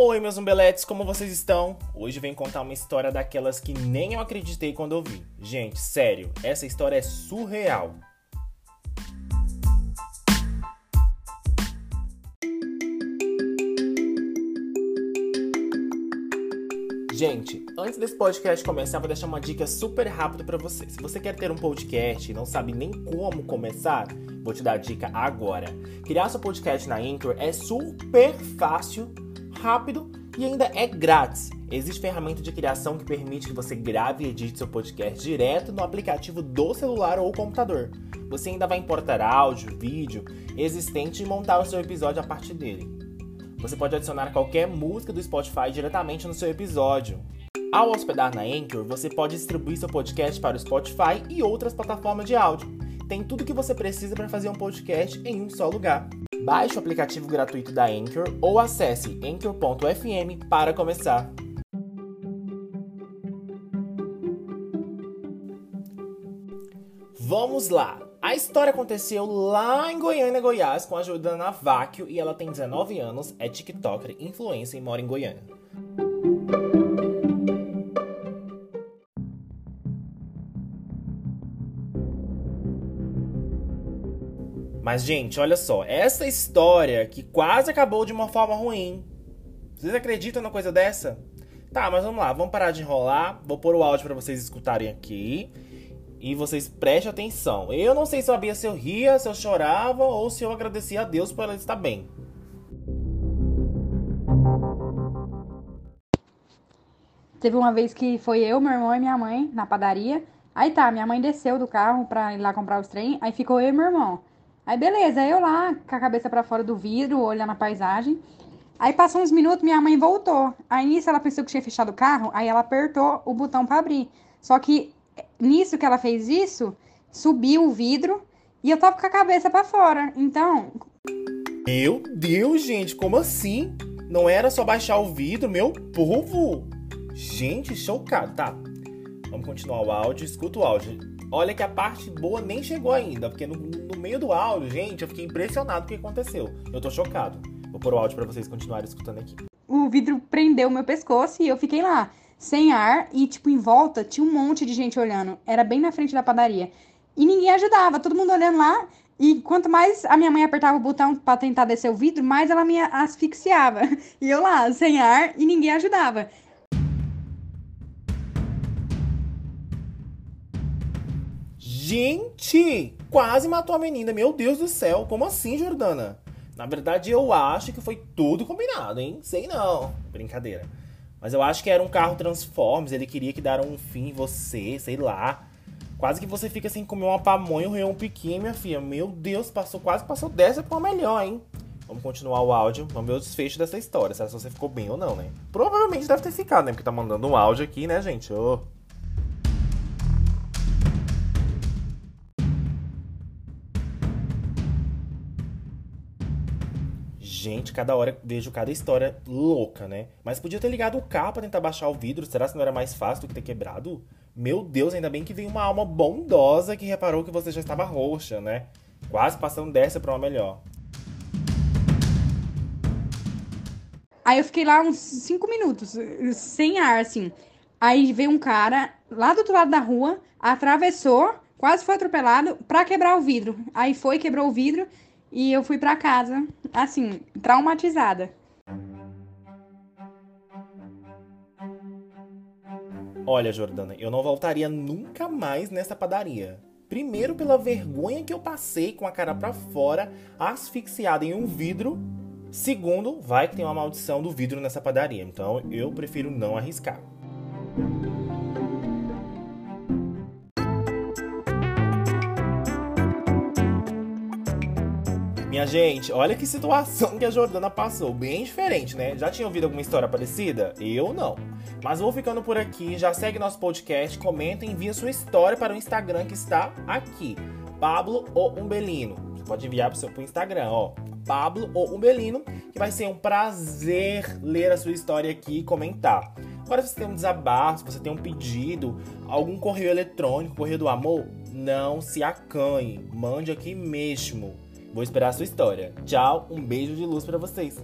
Oi, meus umbeletes, como vocês estão? Hoje vem contar uma história daquelas que nem eu acreditei quando eu vi. Gente, sério, essa história é surreal. Gente, antes desse podcast começar, vou deixar uma dica super rápida para você. Se você quer ter um podcast e não sabe nem como começar, vou te dar a dica agora. Criar seu podcast na Anchor é super fácil, rápido e ainda é grátis. Existe ferramenta de criação que permite que você grave e edite seu podcast direto no aplicativo do celular ou computador. Você ainda vai importar áudio, vídeo existente e montar o seu episódio a partir dele. Você pode adicionar qualquer música do Spotify diretamente no seu episódio. Ao hospedar na Anchor, você pode distribuir seu podcast para o Spotify e outras plataformas de áudio. Tem tudo o que você precisa para fazer um podcast em um só lugar. Baixe o aplicativo gratuito da Anchor ou acesse anchor.fm para começar. Vamos lá! A história aconteceu lá em Goiânia, Goiás, com a Jordana Váquio e ela tem 19 anos, é TikToker, influencer e mora em Goiânia. Mas, gente, olha só, essa história que quase acabou de uma forma ruim. Vocês acreditam numa coisa dessa? Tá, mas vamos lá, vamos parar de enrolar. Vou pôr o áudio para vocês escutarem aqui. E vocês prestem atenção. Eu não sei se sabia se eu ria, se eu chorava ou se eu agradecia a Deus por ela estar bem. Teve uma vez que foi eu, meu irmão e minha mãe na padaria. Aí tá, minha mãe desceu do carro pra ir lá comprar os trem. Aí ficou eu e meu irmão. Aí beleza, eu lá com a cabeça para fora do vidro, olhando a paisagem. Aí passou uns minutos, minha mãe voltou. Aí nisso ela pensou que tinha fechado o carro, aí ela apertou o botão para abrir. Só que nisso que ela fez isso, subiu o vidro e eu tava com a cabeça para fora. Então. Meu Deus, gente, como assim? Não era só baixar o vidro, meu povo? Gente, chocado. Tá, vamos continuar o áudio. Escuta o áudio. Olha que a parte boa nem chegou ainda, porque no meio do áudio, gente, eu fiquei impressionado com o que aconteceu. Eu tô chocado. Vou pôr o áudio para vocês continuarem escutando aqui. O vidro prendeu meu pescoço e eu fiquei lá sem ar e, tipo, em volta tinha um monte de gente olhando. Era bem na frente da padaria. E ninguém ajudava, todo mundo olhando lá. E quanto mais a minha mãe apertava o botão para tentar descer o vidro, mais ela me asfixiava. E eu lá, sem ar, e ninguém ajudava. Gente, quase matou a menina. Meu Deus do céu, como assim, Jordana? Na verdade, eu acho que foi tudo combinado, hein? Sei não. Brincadeira. Mas eu acho que era um carro Transformers, ele queria que dar um fim em você, sei lá. Quase que você fica sem comer uma pamonha ou um piquinho, minha filha. Meu Deus, passou quase passou dessa pra uma melhor, hein? Vamos continuar o áudio, vamos ver o desfecho dessa história, se você ficou bem ou não, né? Provavelmente deve ter ficado, né? Porque tá mandando um áudio aqui, né, gente? Oh. Gente, cada hora vejo cada história louca, né? Mas podia ter ligado o carro pra tentar baixar o vidro. Será que não era mais fácil do que ter quebrado? Meu Deus, ainda bem que veio uma alma bondosa que reparou que você já estava roxa, né? Quase passando dessa pra uma melhor. Aí eu fiquei lá uns 5 minutos, sem ar, assim. Aí veio um cara lá do outro lado da rua, atravessou, quase foi atropelado pra quebrar o vidro. Aí foi, quebrou o vidro e eu fui para casa, assim, traumatizada. Olha, Jordana, eu não voltaria nunca mais nessa padaria. Primeiro, pela vergonha que eu passei com a cara para fora, asfixiada em um vidro. Segundo, vai que tem uma maldição do vidro nessa padaria. Então, eu prefiro não arriscar. Minha gente, olha que situação que a Jordana passou. Bem diferente, né? Já tinha ouvido alguma história parecida? Eu não. Mas vou ficando por aqui. Já segue nosso podcast, comenta e envia sua história para o Instagram que está aqui. Pablo ou Umbelino. Você pode enviar para o seu Instagram, ó. Pablo ou Umbelino, que vai ser um prazer ler a sua história aqui e comentar. Agora, se você tem um desabafo, se você tem um pedido, algum correio eletrônico, correio do amor, não se acanhe. Mande aqui mesmo. Vou esperar a sua história. Tchau, um beijo de luz para vocês.